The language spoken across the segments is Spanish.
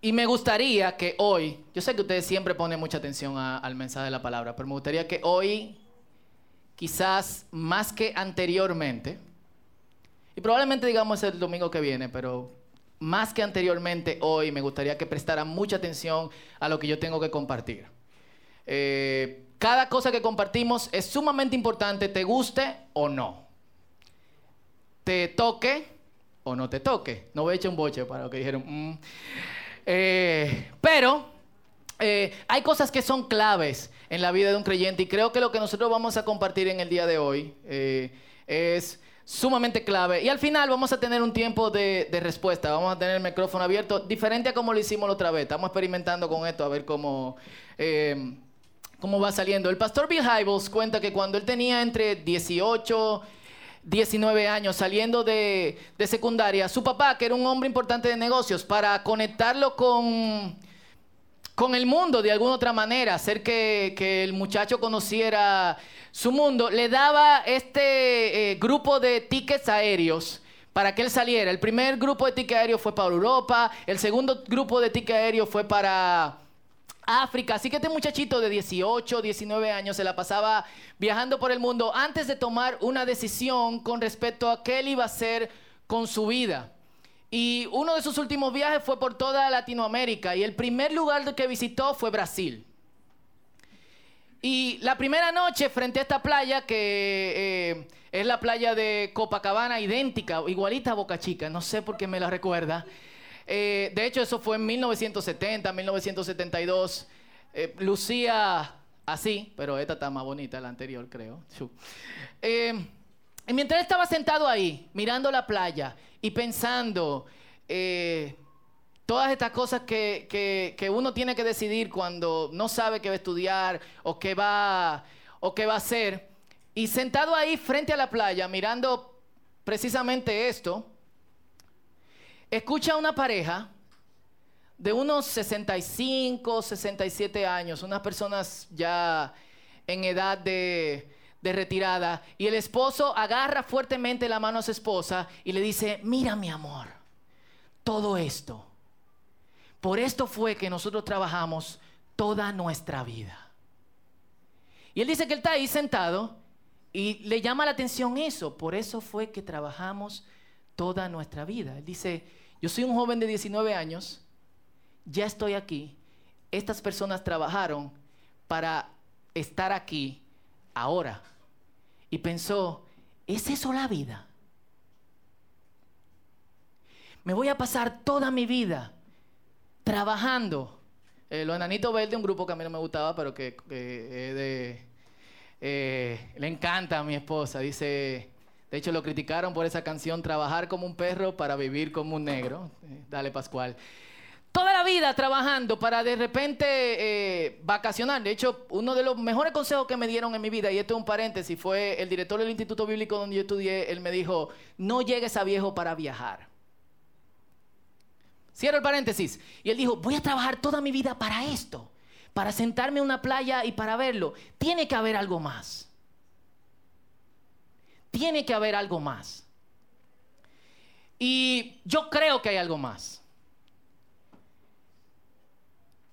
y me gustaría que hoy, yo sé que ustedes siempre ponen mucha atención al mensaje de la palabra, pero me gustaría que hoy, quizás más que anteriormente, y probablemente digamos el domingo que viene, pero más que anteriormente hoy, me gustaría que prestaran mucha atención a lo que yo tengo que compartir. Eh, cada cosa que compartimos es sumamente importante, te guste o no. Te toque o no te toque. No voy a echar un boche para lo que dijeron. mm. Eh, pero eh, hay cosas que son claves en la vida de un creyente y creo que lo que nosotros vamos a compartir en el día de hoy eh, es sumamente clave. Y al final vamos a tener un tiempo de, respuesta, vamos a tener el micrófono abierto, diferente a como lo hicimos la otra vez. Estamos experimentando con esto a ver cómo, cómo va saliendo. El pastor Bill Hybels cuenta que cuando él tenía entre 18 19 años saliendo de, de secundaria, su papá, que era un hombre importante de negocios, para conectarlo con, con el mundo de alguna otra manera, hacer que, que el muchacho conociera su mundo, le daba este eh, grupo de tickets aéreos para que él saliera. El primer grupo de tickets aéreos fue para Europa, el segundo grupo de tickets aéreos fue para África. Así que este muchachito de 18, 19 años se la pasaba viajando por el mundo antes de tomar una decisión con respecto a qué él iba a hacer con su vida. Y uno de sus últimos viajes fue por toda Latinoamérica y el primer lugar que visitó fue Brasil. Y la primera noche frente a esta playa, que eh, es la playa de Copacabana, idéntica, igualita a Boca Chica, no sé por qué me la recuerda. Eh, de hecho, eso fue en 1970, 1972. Eh, lucía así, pero esta está más bonita, la anterior, creo. Eh, mientras estaba sentado ahí, mirando la playa y pensando todas estas cosas que, que- que uno tiene que decidir cuando no sabe qué va a estudiar o qué va, o qué va a hacer, y sentado ahí frente a la playa, mirando precisamente esto, escucha a una pareja de unos 65, 67 años, unas personas ya en edad de, retirada, y el esposo agarra fuertemente la mano a su esposa y le dice, mira mi amor, todo esto, por esto fue que nosotros trabajamos toda nuestra vida. Y él dice que él está ahí sentado y le llama la atención eso, por eso fue que trabajamos toda nuestra vida. Él dice, yo soy un joven de 19 años, ya estoy aquí, estas personas trabajaron para estar aquí ahora. Y pensó, ¿es eso la vida? Me voy a pasar toda mi vida trabajando. Eh, los Enanitos Verdes, un grupo que a mí no me gustaba, pero que, de... eh, le encanta a mi esposa. Dice, de hecho lo criticaron por esa canción, Trabajar como un perro para vivir como un negro. Eh, dale, Pascual. Toda la vida trabajando para de repente eh, vacacionar. De hecho, uno de los mejores consejos que me dieron en mi vida, y esto es un paréntesis, fue el director del Instituto Bíblico donde yo estudié, él me dijo, no llegues a viejo para viajar. Cierro el paréntesis. Y él dijo, voy a trabajar toda mi vida para esto, para sentarme en una playa y para verlo. Tiene que haber algo más. Tiene que haber algo más. Y yo creo que hay algo más.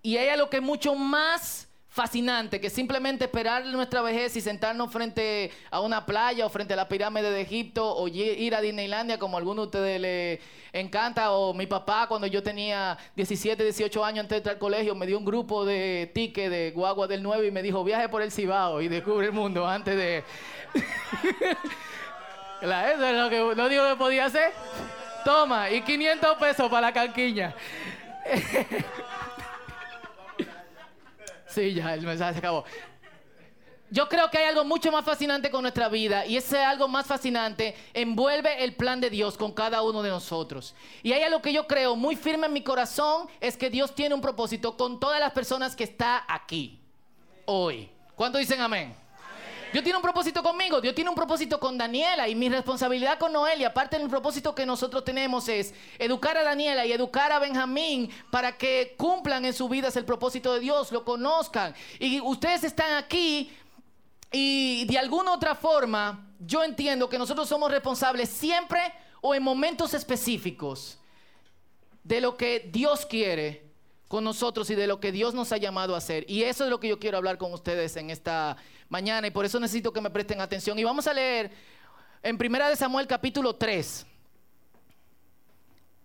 Y hay algo que mucho más fascinante que simplemente esperar nuestra vejez y sentarnos frente a una playa o frente a la pirámide de Egipto o ir a Disneylandia como a algunos de ustedes les encanta o mi papá cuando yo tenía 17, 18 años antes de entrar al colegio me dio un grupo de tickets de guagua del 9 y me dijo viaje por el Cibao y descubre el mundo antes de... Eso es lo que lo digo que podía hacer. Toma, y 500 pesos para la canquiña. Sí, ya, el mensaje se acabó. Yo creo que hay algo mucho más fascinante con nuestra vida y ese algo más fascinante envuelve el plan de Dios con cada uno de nosotros. Y hay algo que yo creo muy firme en mi corazón es que Dios tiene un propósito con todas las personas que está aquí hoy. ¿Cuántos dicen amén? Dios tiene un propósito conmigo, Dios tiene un propósito con Daniela y mi responsabilidad con Noelia, aparte del propósito que nosotros tenemos es educar a Daniela y educar a Benjamín para que cumplan en sus vidas el propósito de Dios, lo conozcan. Y ustedes están aquí y de alguna otra forma yo entiendo que nosotros somos responsables siempre o en momentos específicos de lo que Dios quiere con nosotros y de lo que Dios nos ha llamado a hacer. Y eso es lo que yo quiero hablar con ustedes en esta mañana y por eso necesito que me presten atención. Y vamos a leer en Primera de Samuel capítulo 3.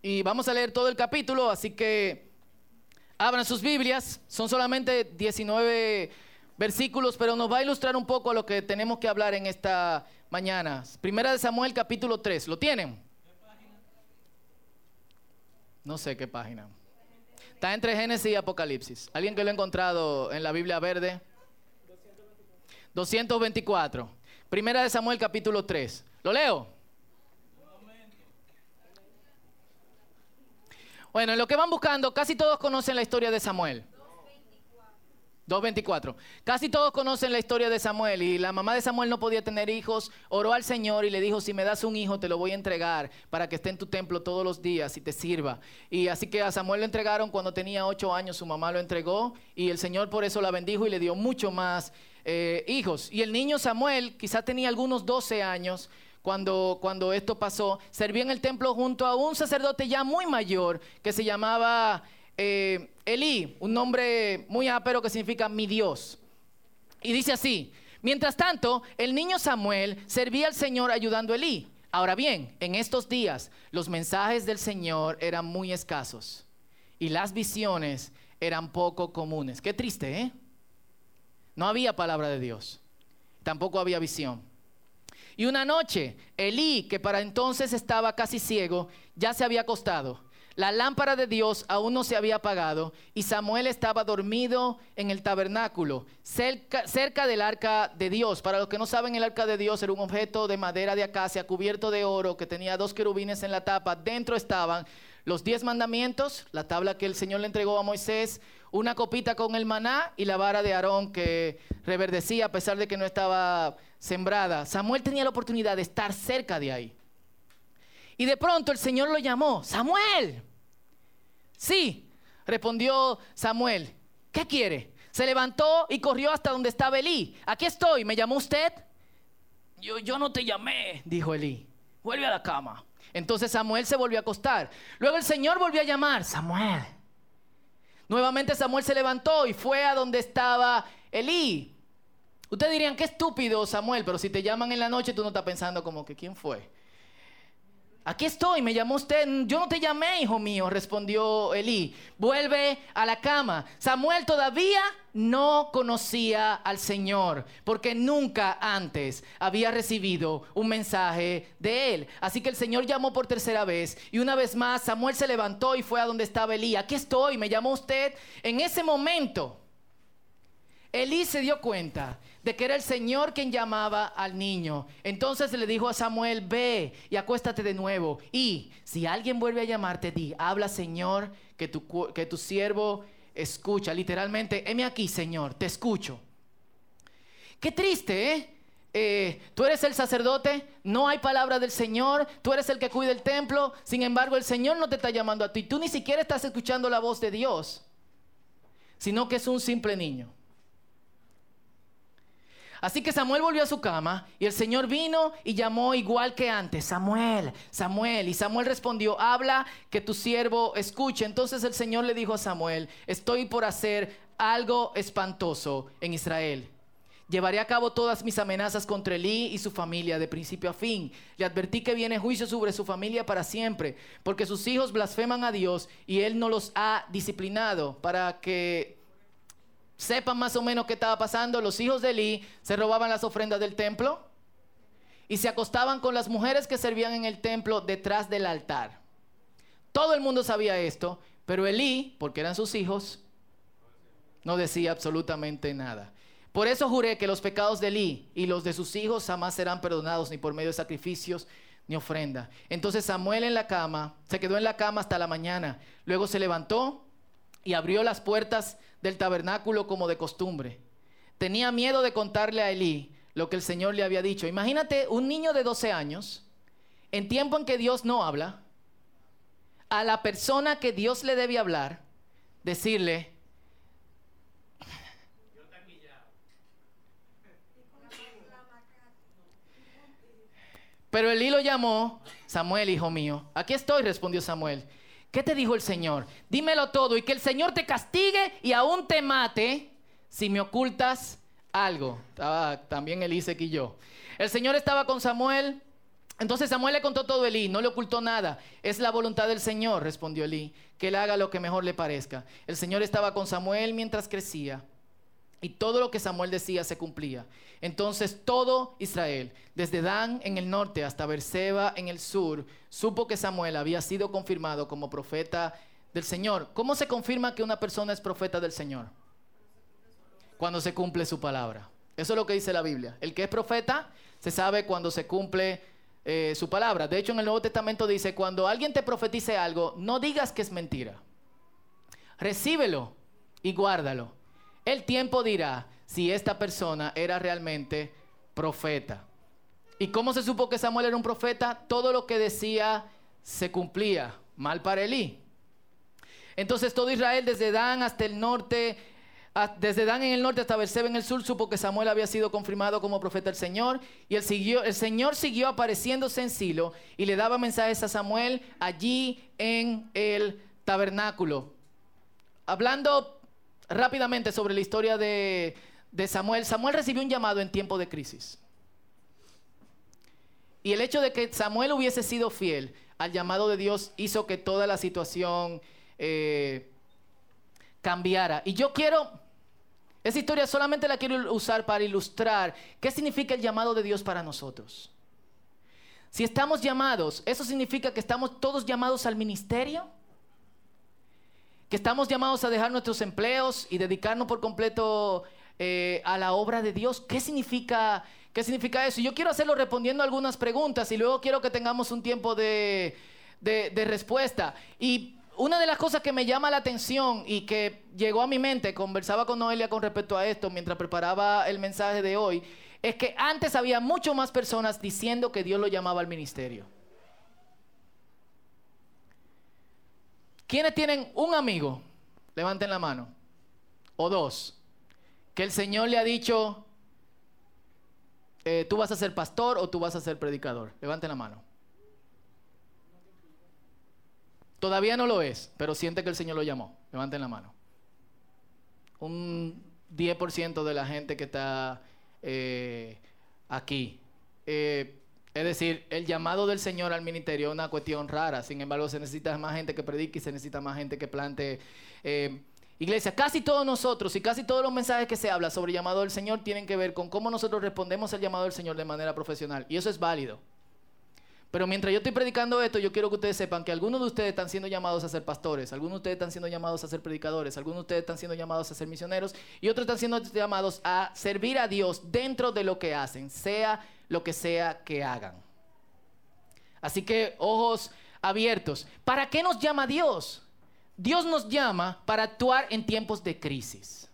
Y vamos a leer todo el capítulo, así que abran sus Biblias. Son solamente 19 versículos, pero nos va a ilustrar un poco a lo que tenemos que hablar en esta mañana. Primera de Samuel capítulo 3. ¿Lo tienen? No sé qué página. Está entre Génesis y Apocalipsis. ¿Alguien que lo ha encontrado en la Biblia verde? 224. Primera de Samuel capítulo 3. ¿Lo leo? Bueno, en lo que van buscando, casi todos conocen la historia de Samuel. 2.24. Casi todos conocen la historia de Samuel y la mamá de Samuel no podía tener hijos, oró al Señor y le dijo, si me das un hijo te lo voy a entregar para que esté en tu templo todos los días y te sirva. Y así que a Samuel lo entregaron cuando tenía ocho años, su mamá lo entregó y el Señor por eso la bendijo y le dio mucho más eh, hijos. Y el niño Samuel quizá tenía algunos 12 años. Cuando, cuando esto pasó, servía en el templo junto a un sacerdote ya muy mayor que se llamaba eh, Elí, un nombre muy ápero que significa mi Dios. Y dice así, mientras tanto, el niño Samuel servía al Señor ayudando a Elí. Ahora bien, en estos días los mensajes del Señor eran muy escasos y las visiones eran poco comunes. Qué triste, ¿eh? No había palabra de Dios, tampoco había visión. Y una noche, Elí, que para entonces estaba casi ciego, ya se había acostado la lámpara de Dios aún no se había apagado y Samuel estaba dormido en el tabernáculo, cerca, del arca de Dios. Para los que no saben, el arca de Dios era un objeto de madera de acacia cubierto de oro que tenía dos querubines en la tapa. Dentro estaban los diez mandamientos, la tabla que el Señor le entregó a Moisés, una copita con el maná y la vara de Aarón que reverdecía a pesar de que no estaba sembrada. Samuel tenía la oportunidad de estar cerca de ahí. Y de pronto el Señor lo llamó, Samuel. Sí, respondió Samuel. ¿Qué quiere? Se levantó y corrió hasta donde estaba Elí. Aquí estoy, ¿me llamó usted? Yo, yo no te llamé, dijo Elí. Vuelve a la cama. Entonces Samuel se volvió a acostar. Luego el Señor volvió a llamar, Samuel. Nuevamente Samuel se levantó y fue a donde estaba Elí. Ustedes dirían, qué estúpido Samuel, pero si te llaman en la noche tú no estás pensando como que quién fue. Aquí estoy, me llamó usted. Yo no te llamé, hijo mío, respondió Elí. Vuelve a la cama. Samuel todavía no conocía al Señor, porque nunca antes había recibido un mensaje de él. Así que el Señor llamó por tercera vez y una vez más Samuel se levantó y fue a donde estaba Elí. Aquí estoy, me llamó usted. En ese momento, Elí se dio cuenta de que era el Señor quien llamaba al niño. Entonces le dijo a Samuel, ve y acuéstate de nuevo. Y si alguien vuelve a llamarte, di, habla Señor, que tu, que tu siervo escucha. Literalmente, heme aquí, Señor, te escucho. Qué triste, ¿eh? ¿eh? tú eres el sacerdote, no hay palabra del Señor, tú eres el que cuida el templo, sin embargo el Señor no te está llamando a ti, tú ni siquiera estás escuchando la voz de Dios, sino que es un simple niño. Así que Samuel volvió a su cama y el Señor vino y llamó igual que antes, Samuel, Samuel. Y Samuel respondió, habla que tu siervo escuche. Entonces el Señor le dijo a Samuel, estoy por hacer algo espantoso en Israel. Llevaré a cabo todas mis amenazas contra Elí y su familia de principio a fin. Le advertí que viene juicio sobre su familia para siempre, porque sus hijos blasfeman a Dios y él no los ha disciplinado para que sepan más o menos qué estaba pasando. Los hijos de Elí se robaban las ofrendas del templo y se acostaban con las mujeres que servían en el templo detrás del altar. Todo el mundo sabía esto, pero Elí, porque eran sus hijos, no decía absolutamente nada. Por eso juré que los pecados de Elí y los de sus hijos jamás serán perdonados ni por medio de sacrificios ni ofrenda. Entonces Samuel en la cama, se quedó en la cama hasta la mañana. Luego se levantó y abrió las puertas del tabernáculo como de costumbre. Tenía miedo de contarle a Elí lo que el Señor le había dicho. Imagínate un niño de 12 años, en tiempo en que Dios no habla, a la persona que Dios le debe hablar, decirle, pero Elí lo llamó, Samuel, hijo mío. Aquí estoy, respondió Samuel. ¿Qué te dijo el Señor? Dímelo todo y que el Señor te castigue y aún te mate si me ocultas algo. Estaba también Elisec y yo. El Señor estaba con Samuel. Entonces Samuel le contó todo a Elí, no le ocultó nada. Es la voluntad del Señor, respondió Elí, que él haga lo que mejor le parezca. El Señor estaba con Samuel mientras crecía y todo lo que Samuel decía se cumplía. Entonces todo Israel, desde Dan en el norte hasta Berseba en el sur, supo que Samuel había sido confirmado como profeta del Señor. ¿Cómo se confirma que una persona es profeta del Señor? Cuando se cumple su palabra. Eso es lo que dice la Biblia. El que es profeta se sabe cuando se cumple eh, su palabra. De hecho, en el Nuevo Testamento dice, cuando alguien te profetice algo, no digas que es mentira. Recíbelo y guárdalo el tiempo dirá si esta persona era realmente profeta. ¿Y cómo se supo que Samuel era un profeta? Todo lo que decía se cumplía. Mal para Elí. Entonces todo Israel, desde Dan hasta el norte, desde Dan en el norte hasta Berseba en el sur, supo que Samuel había sido confirmado como profeta del Señor. Y el, Señor siguió apareciéndose en Silo y le daba mensajes a Samuel allí en el tabernáculo. Hablando rápidamente sobre la historia de, Samuel. Samuel recibió un llamado en tiempo de crisis. Y el hecho de que Samuel hubiese sido fiel al llamado de Dios hizo que toda la situación eh, cambiara. Y yo quiero, esa historia solamente la quiero usar para ilustrar qué significa el llamado de Dios para nosotros. Si estamos llamados, ¿eso significa que estamos todos llamados al ministerio? Que estamos llamados a dejar nuestros empleos y dedicarnos por completo eh, a la obra de Dios. ¿Qué significa, ¿Qué significa eso? Yo quiero hacerlo respondiendo algunas preguntas y luego quiero que tengamos un tiempo de, de respuesta. Y una de las cosas que me llama la atención y que llegó a mi mente, conversaba con Noelia con respecto a esto mientras preparaba el mensaje de hoy, es que antes había mucho más personas diciendo que Dios lo llamaba al ministerio. ¿Quiénes tienen un amigo? Levanten la mano. O dos. Que el Señor le ha dicho, eh, tú vas a ser pastor o tú vas a ser predicador. Levanten la mano. Todavía no lo es, pero siente que el Señor lo llamó. Levanten la mano. Un 10% de la gente que está eh, aquí. Eh, es decir, el llamado del Señor al ministerio es una cuestión rara. Sin embargo, se necesita más gente que predique y se necesita más gente que plante eh, iglesia. Casi todos nosotros y casi todos los mensajes que se habla sobre el llamado del Señor tienen que ver con cómo nosotros respondemos al llamado del Señor de manera profesional. Y eso es válido. Pero mientras yo estoy predicando esto, yo quiero que ustedes sepan que algunos de ustedes están siendo llamados a ser pastores, algunos de ustedes están siendo llamados a ser predicadores, algunos de ustedes están siendo llamados a ser misioneros y otros están siendo llamados a servir a Dios dentro de lo que hacen, sea lo que sea que hagan. Así que ojos abiertos. ¿Para qué nos llama Dios? Dios nos llama para actuar en tiempos de crisis.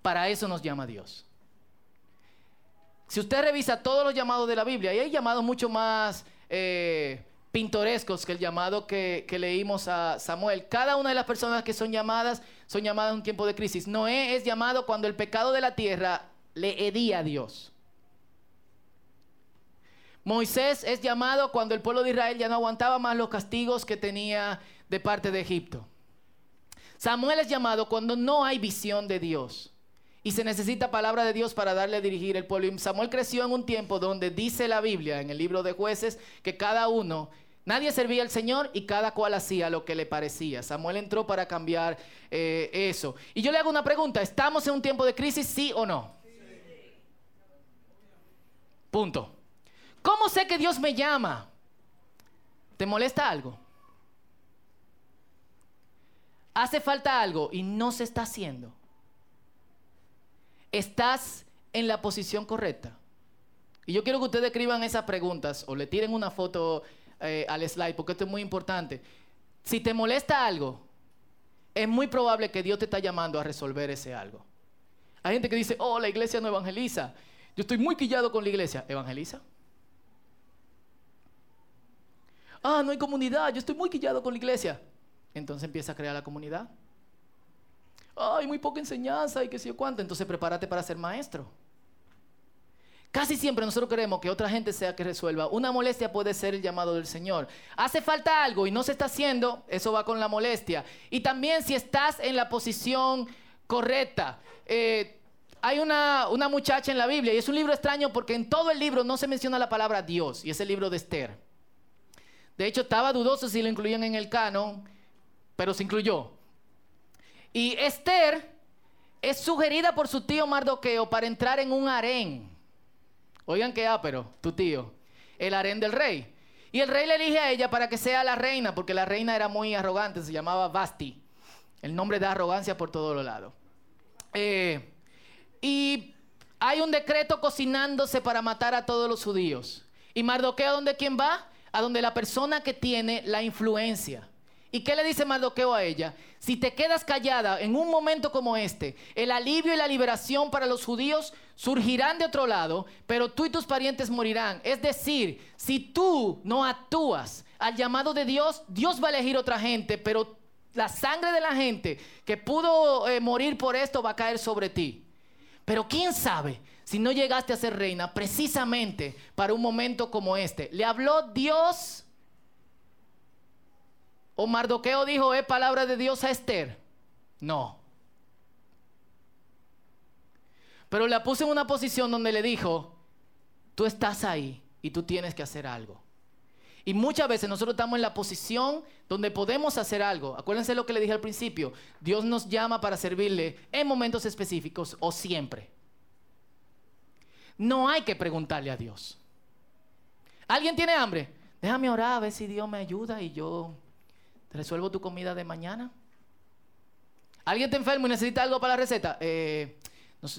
Para eso nos llama Dios. Si usted revisa todos los llamados de la Biblia, y hay llamados mucho más eh, pintorescos que el llamado que, que, leímos a Samuel. Cada una de las personas que son llamadas son llamadas en un tiempo de crisis. Noé es llamado cuando el pecado de la tierra le hedía a Dios. Moisés es llamado cuando el pueblo de Israel ya no aguantaba más los castigos que tenía de parte de Egipto. Samuel es llamado cuando no hay visión de Dios y se necesita palabra de Dios para darle a dirigir el pueblo. Y Samuel creció en un tiempo donde dice la Biblia en el libro de jueces que cada uno, nadie servía al Señor y cada cual hacía lo que le parecía. Samuel entró para cambiar eh, eso. Y yo le hago una pregunta, ¿estamos en un tiempo de crisis, sí o no? Punto. ¿Cómo sé que Dios me llama? ¿Te molesta algo? Hace falta algo y no se está haciendo. ¿Estás en la posición correcta? Y yo quiero que ustedes escriban esas preguntas o le tiren una foto eh, al slide porque esto es muy importante. Si te molesta algo, es muy probable que Dios te está llamando a resolver ese algo. Hay gente que dice, oh, la iglesia no evangeliza. Yo estoy muy quillado con la iglesia. ¿Evangeliza? Ah, no hay comunidad, yo estoy muy quillado con la iglesia. Entonces empieza a crear la comunidad. Ay, muy poca enseñanza y qué sé yo cuánto. Entonces prepárate para ser maestro. Casi siempre nosotros queremos que otra gente sea que resuelva. Una molestia puede ser el llamado del Señor. Hace falta algo y no se está haciendo, eso va con la molestia. Y también si estás en la posición correcta. Eh, hay una, una muchacha en la Biblia y es un libro extraño porque en todo el libro no se menciona la palabra Dios y es el libro de Esther. De hecho, estaba dudoso si lo incluían en el canon, pero se incluyó. Y Esther es sugerida por su tío Mardoqueo para entrar en un harén. Oigan qué pero tu tío. El harén del rey. Y el rey le elige a ella para que sea la reina, porque la reina era muy arrogante, se llamaba Basti. El nombre da arrogancia por todos los lados. Eh, y hay un decreto cocinándose para matar a todos los judíos. ¿Y Mardoqueo dónde quién va? A donde la persona que tiene la influencia. ¿Y qué le dice Mardoqueo a ella? Si te quedas callada en un momento como este, el alivio y la liberación para los judíos surgirán de otro lado, pero tú y tus parientes morirán. Es decir, si tú no actúas al llamado de Dios, Dios va a elegir otra gente, pero la sangre de la gente que pudo eh, morir por esto va a caer sobre ti. Pero quién sabe si no llegaste a ser reina precisamente para un momento como este. Le habló Dios ¿O Mardoqueo dijo, es palabra de Dios a Esther? No. Pero la puse en una posición donde le dijo, tú estás ahí y tú tienes que hacer algo. Y muchas veces nosotros estamos en la posición donde podemos hacer algo. Acuérdense lo que le dije al principio. Dios nos llama para servirle en momentos específicos o siempre. No hay que preguntarle a Dios. ¿Alguien tiene hambre? Déjame orar a ver si Dios me ayuda y yo ¿Te resuelvo tu comida de mañana? ¿Alguien te enfermo y necesita algo para la receta? Eh,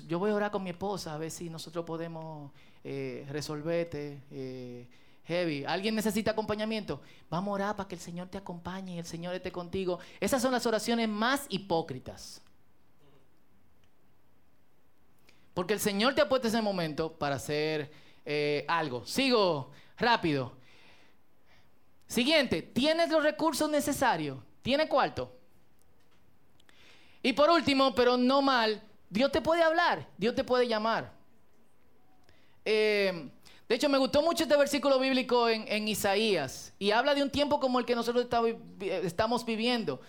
yo voy a orar con mi esposa a ver si nosotros podemos eh, resolverte. Eh, heavy. ¿Alguien necesita acompañamiento? Vamos a orar para que el Señor te acompañe y el Señor esté contigo. Esas son las oraciones más hipócritas. Porque el Señor te ha puesto ese momento para hacer algo. Sigo rápido. Siguiente, ¿tienes los recursos necesarios? ¿Tiene cuarto? Y por último, pero no mal, Dios te puede hablar, Dios te puede llamar. Eh, de hecho, me gustó mucho este versículo bíblico en, Isaías y habla de un tiempo como el que nosotros estamos viviendo,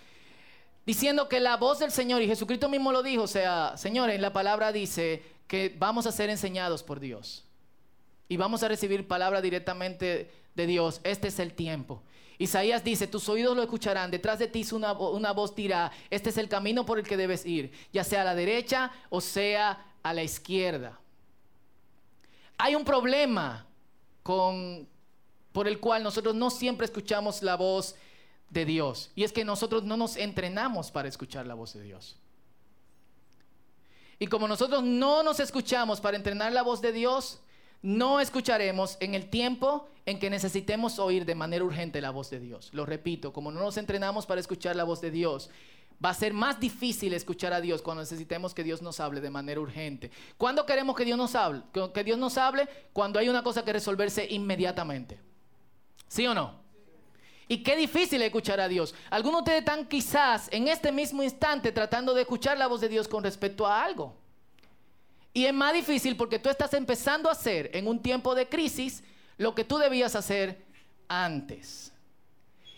diciendo que la voz del Señor, y Jesucristo mismo lo dijo, o sea, Señor, en la palabra dice que vamos a ser enseñados por Dios y vamos a recibir palabra directamente de Dios, este es el tiempo. Isaías dice, tus oídos lo escucharán, detrás de ti una, una voz dirá, este es el camino por el que debes ir, ya sea a la derecha o sea a la izquierda. Hay un problema con, por el cual nosotros no siempre escuchamos la voz de Dios, y es que nosotros no nos entrenamos para escuchar la voz de Dios. Y como nosotros no nos escuchamos para entrenar la voz de Dios, no escucharemos en el tiempo en que necesitemos oír de manera urgente la voz de Dios. Lo repito, como no nos entrenamos para escuchar la voz de Dios, va a ser más difícil escuchar a Dios cuando necesitemos que Dios nos hable de manera urgente. ¿Cuándo queremos que Dios nos hable? Que Dios nos hable cuando hay una cosa que resolverse inmediatamente. ¿Sí o no? Y qué difícil escuchar a Dios. Algunos de ustedes están quizás en este mismo instante tratando de escuchar la voz de Dios con respecto a algo. Y es más difícil porque tú estás empezando a hacer en un tiempo de crisis lo que tú debías hacer antes.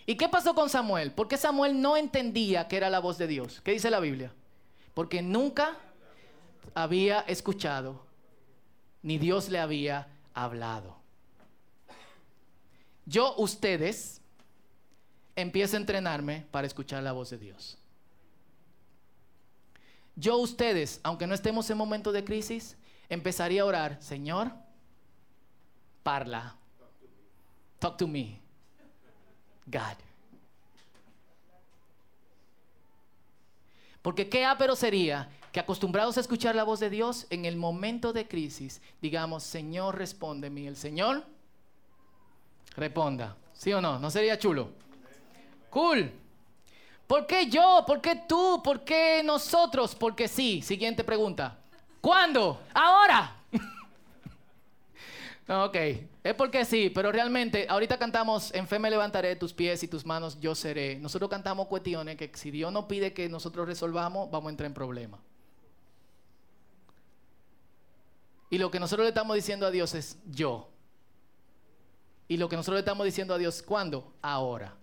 ¿Y qué pasó con Samuel? Porque Samuel no entendía que era la voz de Dios. ¿Qué dice la Biblia? Porque nunca había escuchado, ni Dios le había hablado. Yo, ustedes, empiezo a entrenarme para escuchar la voz de Dios. Yo, ustedes, aunque no estemos en momento de crisis, empezaría a orar, Señor, parla. Talk to me. God. Porque qué ápero sería que acostumbrados a escuchar la voz de Dios en el momento de crisis, digamos, Señor, respóndeme. El Señor responda. ¿Sí o no? ¿No sería chulo? Cool. ¿Por qué yo? ¿Por qué tú? ¿Por qué nosotros? Porque sí. Siguiente pregunta. ¿Cuándo? Ahora. ok, es porque sí, pero realmente ahorita cantamos En fe me levantaré tus pies y tus manos yo seré. Nosotros cantamos cuestiones que si Dios no pide que nosotros resolvamos, vamos a entrar en problemas. Y lo que nosotros le estamos diciendo a Dios es yo. Y lo que nosotros le estamos diciendo a Dios, ¿cuándo? Ahora.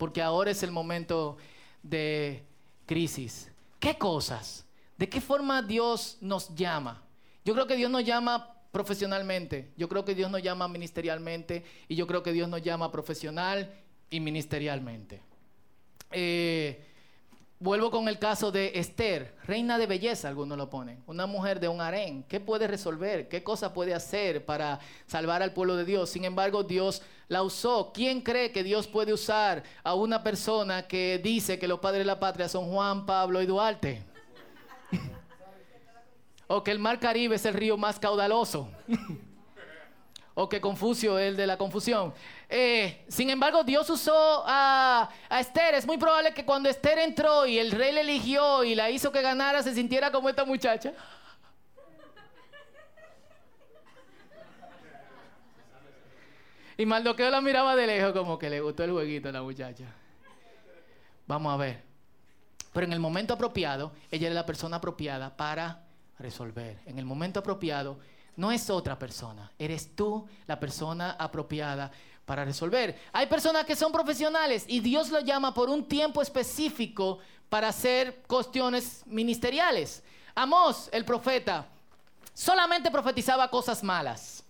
Porque ahora es el momento de crisis. ¿Qué cosas? ¿De qué forma Dios nos llama? Yo creo que Dios nos llama profesionalmente, yo creo que Dios nos llama ministerialmente y yo creo que Dios nos llama profesional y ministerialmente. Eh, vuelvo con el caso de Esther, reina de belleza, algunos lo ponen, una mujer de un harén. ¿Qué puede resolver? ¿Qué cosa puede hacer para salvar al pueblo de Dios? Sin embargo, Dios la usó. ¿Quién cree que Dios puede usar a una persona que dice que los padres de la patria son Juan, Pablo y Duarte? o que el mar Caribe es el río más caudaloso. o que Confucio es el de la confusión. Eh, sin embargo, Dios usó a, Esther. Es muy probable que cuando Esther entró y el rey le eligió y la hizo que ganara, se sintiera como esta muchacha. Y Maldoqueo la miraba de lejos como que le gustó el jueguito a la muchacha. Vamos a ver. Pero en el momento apropiado, ella era la persona apropiada para resolver. En el momento apropiado, no es otra persona, eres tú la persona apropiada para resolver. Hay personas que son profesionales y Dios lo llama por un tiempo específico para hacer cuestiones ministeriales. Amós, el profeta, solamente profetizaba cosas malas.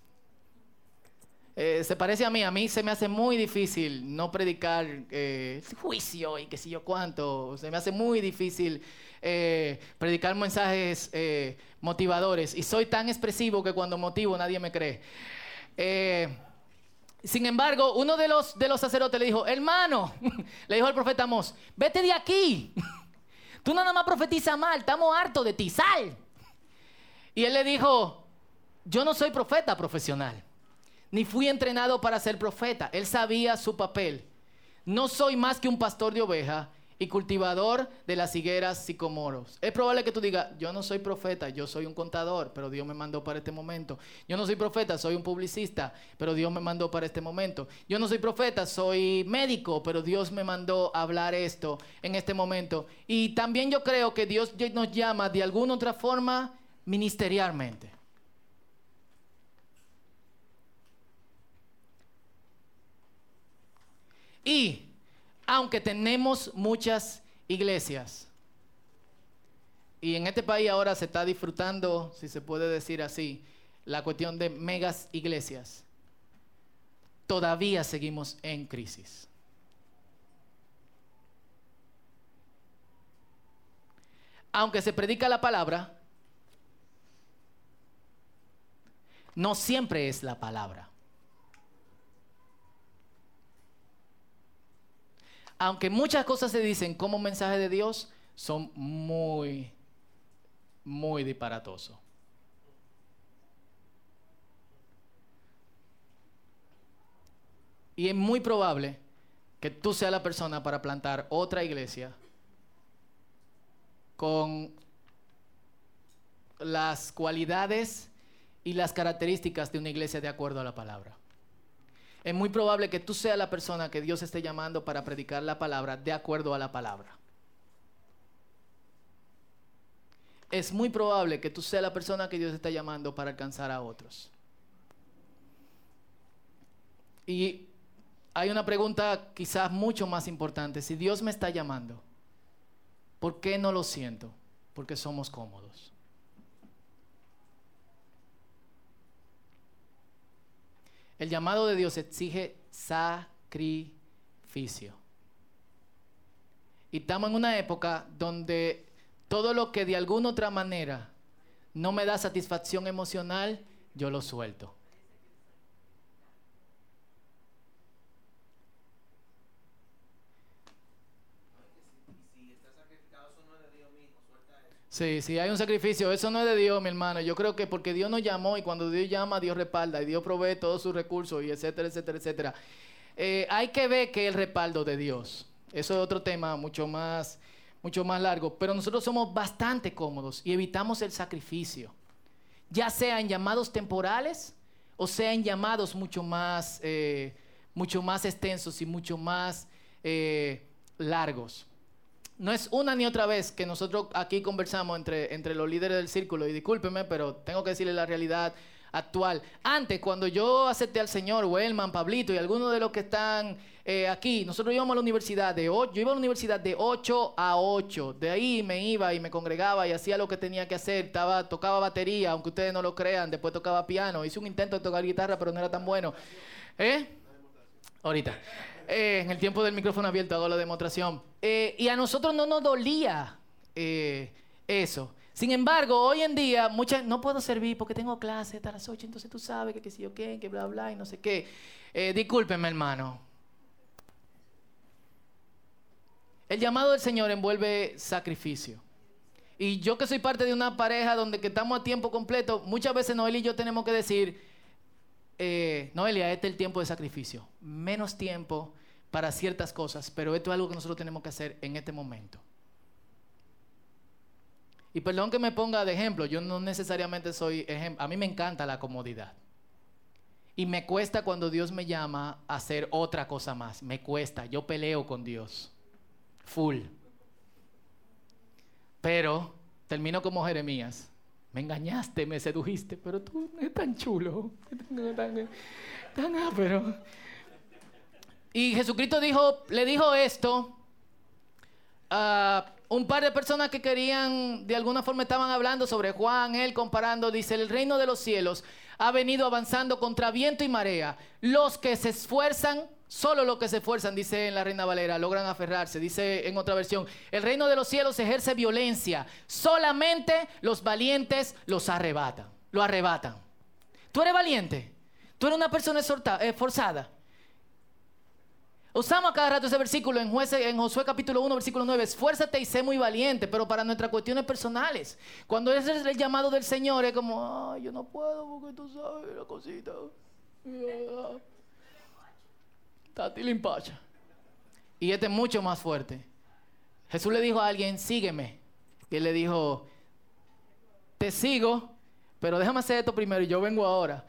Eh, se parece a mí, a mí se me hace muy difícil no predicar eh, juicio y qué sé yo cuánto, se me hace muy difícil eh, predicar mensajes motivadores y soy tan expresivo que cuando motivo nadie me cree. Sin embargo, uno de los, de los sacerdotes le dijo, hermano, le dijo al profeta Mos, vete de aquí. Tú nada más profetiza mal, estamos hartos de ti, sal. Y él le dijo, yo no soy profeta profesional, ni fui entrenado para ser profeta. Él sabía su papel. No soy más que un pastor de oveja y cultivador de las higueras sicomoros. Es probable que tú digas, yo no soy profeta, yo soy un contador, pero Dios me mandó para este momento. Yo no soy profeta, soy un publicista, pero Dios me mandó para este momento. Yo no soy profeta, soy médico, pero Dios me mandó a hablar esto en este momento. Y también yo creo que Dios nos llama de alguna otra forma ministerialmente. Y aunque tenemos muchas iglesias. Y en este país ahora se está disfrutando, si se puede decir así, la cuestión de megas iglesias. Todavía seguimos en crisis. Aunque se predica la palabra, no siempre es la palabra. Aunque muchas cosas se dicen como mensaje de Dios, son muy, muy disparatosos. Y es muy probable que tú seas la persona para plantar otra iglesia con las cualidades y las características de una iglesia de acuerdo a la palabra es muy probable que tú seas la persona que Dios esté llamando para predicar la palabra de acuerdo a la palabra. Es muy probable que tú seas la persona que Dios está llamando para alcanzar a otros. Y hay una pregunta quizás mucho más importante. Si Dios me está llamando, ¿por qué no lo siento? Porque somos cómodos. El llamado de Dios exige sacrificio. Y estamos en una época donde todo lo que de alguna otra manera no me da satisfacción emocional, yo lo suelto. Sí, sí, hay un sacrificio. Eso no es de Dios, mi hermano. Yo creo que porque Dios nos llamó y cuando Dios llama, Dios respalda y Dios provee todos sus recursos y etcétera, etcétera, etcétera. Eh, hay que ver que el respaldo de Dios. Eso es otro tema mucho más, mucho más largo. Pero nosotros somos bastante cómodos y evitamos el sacrificio. Ya sea en llamados temporales o sea en llamados mucho más, eh, mucho más extensos y mucho más eh, largos. No es una ni otra vez que nosotros aquí conversamos entre, entre los líderes del círculo, y discúlpeme, pero tengo que decirle la realidad actual. Antes, cuando yo acepté al Señor, Wellman, Pablito y algunos de los que están eh, aquí, nosotros íbamos a la universidad de 8, yo iba a la universidad de 8 a 8. De ahí me iba y me congregaba y hacía lo que tenía que hacer. Estaba, tocaba batería, aunque ustedes no lo crean, después tocaba piano. Hice un intento de tocar guitarra, pero no era tan bueno. ¿Eh? Ahorita. Eh, en el tiempo del micrófono abierto hago la demostración. Eh, y a nosotros no nos dolía eh, eso. Sin embargo, hoy en día, muchas, no puedo servir porque tengo clase hasta las 8, entonces tú sabes que qué sé yo qué, que bla, bla, y no sé qué. discúlpenme, hermano. El llamado del Señor envuelve sacrificio. Y yo que soy parte de una pareja donde que estamos a tiempo completo, muchas veces Noel y yo tenemos que decir, eh, Noelia, este es el tiempo de sacrificio. Menos tiempo para ciertas cosas, pero esto es algo que nosotros tenemos que hacer en este momento. Y perdón que me ponga de ejemplo, yo no necesariamente soy ejemplo, a mí me encanta la comodidad. Y me cuesta cuando Dios me llama a hacer otra cosa más, me cuesta, yo peleo con Dios, full. Pero termino como Jeremías, me engañaste, me sedujiste, pero tú eres tan chulo, tan, tan ápero. Y Jesucristo dijo, le dijo esto a un par de personas que querían, de alguna forma estaban hablando sobre Juan, él comparando, dice, el reino de los cielos ha venido avanzando contra viento y marea. Los que se esfuerzan Solo los que se esfuerzan, dice en la Reina Valera, logran aferrarse. Dice en otra versión, el reino de los cielos ejerce violencia. Solamente los valientes los arrebatan. Lo arrebatan. Tú eres valiente. Tú eres una persona esforzada. Usamos cada rato ese versículo en, en Josué capítulo 1, versículo 9. Esfuérzate y sé muy valiente, pero para nuestras cuestiones personales. Cuando es el llamado del Señor, es como, yo no puedo porque tú sabes la cosita. Y este es mucho más fuerte. Jesús le dijo a alguien, sígueme. Y él le dijo, te sigo, pero déjame hacer esto primero y yo vengo ahora.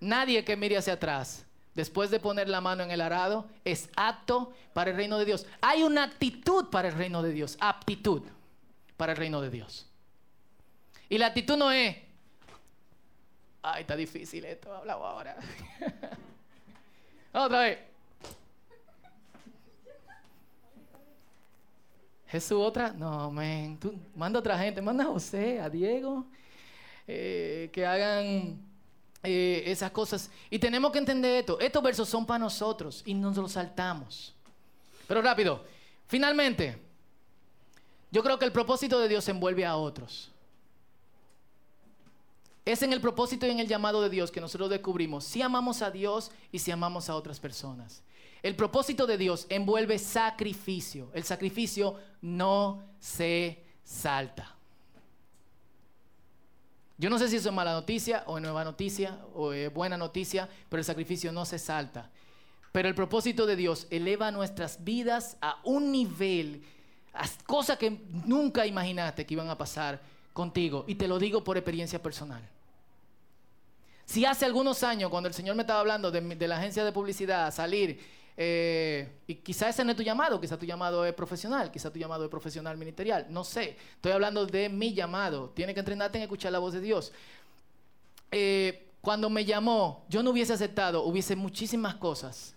Nadie que mire hacia atrás, después de poner la mano en el arado, es apto para el reino de Dios. Hay una actitud para el reino de Dios, aptitud para el reino de Dios. Y la actitud no es, ay, está difícil esto, hablaba ahora. Otra vez. Jesús, otra. No, men. Tú manda otra gente. Manda a José, a Diego. Eh, que hagan eh, esas cosas. Y tenemos que entender esto. Estos versos son para nosotros y nos los saltamos. Pero rápido. Finalmente, yo creo que el propósito de Dios envuelve a otros. Es en el propósito y en el llamado de Dios que nosotros descubrimos si amamos a Dios y si amamos a otras personas. El propósito de Dios envuelve sacrificio. El sacrificio no se salta. Yo no sé si eso es mala noticia o nueva noticia o es buena noticia, pero el sacrificio no se salta. Pero el propósito de Dios eleva nuestras vidas a un nivel, a cosas que nunca imaginaste que iban a pasar contigo. Y te lo digo por experiencia personal. Si hace algunos años, cuando el Señor me estaba hablando de, la agencia de publicidad, salir eh, y quizá ese no es tu llamado, quizá tu llamado es profesional, quizá tu llamado es profesional ministerial, no sé. Estoy hablando de mi llamado. Tienes que entrenarte en escuchar la voz de Dios. Eh, cuando me llamó, yo no hubiese aceptado, hubiese muchísimas cosas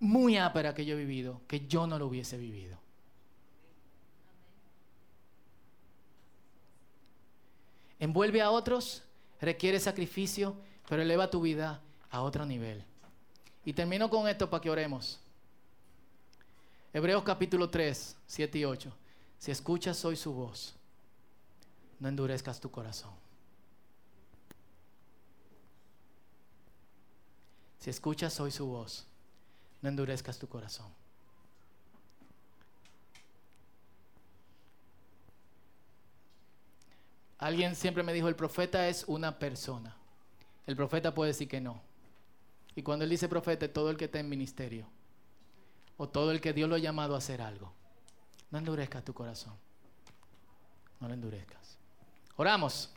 muy áperas que yo he vivido, que yo no lo hubiese vivido. Envuelve a otros, requiere sacrificio, pero eleva tu vida a otro nivel. Y termino con esto para que oremos. Hebreos capítulo 3, 7 y 8. Si escuchas hoy su voz, no endurezcas tu corazón. Si escuchas hoy su voz, no endurezcas tu corazón. Alguien siempre me dijo, el profeta es una persona. El profeta puede decir que no. Y cuando él dice profeta, todo el que está en ministerio. O todo el que Dios lo ha llamado a hacer algo. No endurezcas tu corazón. No lo endurezcas. Oramos.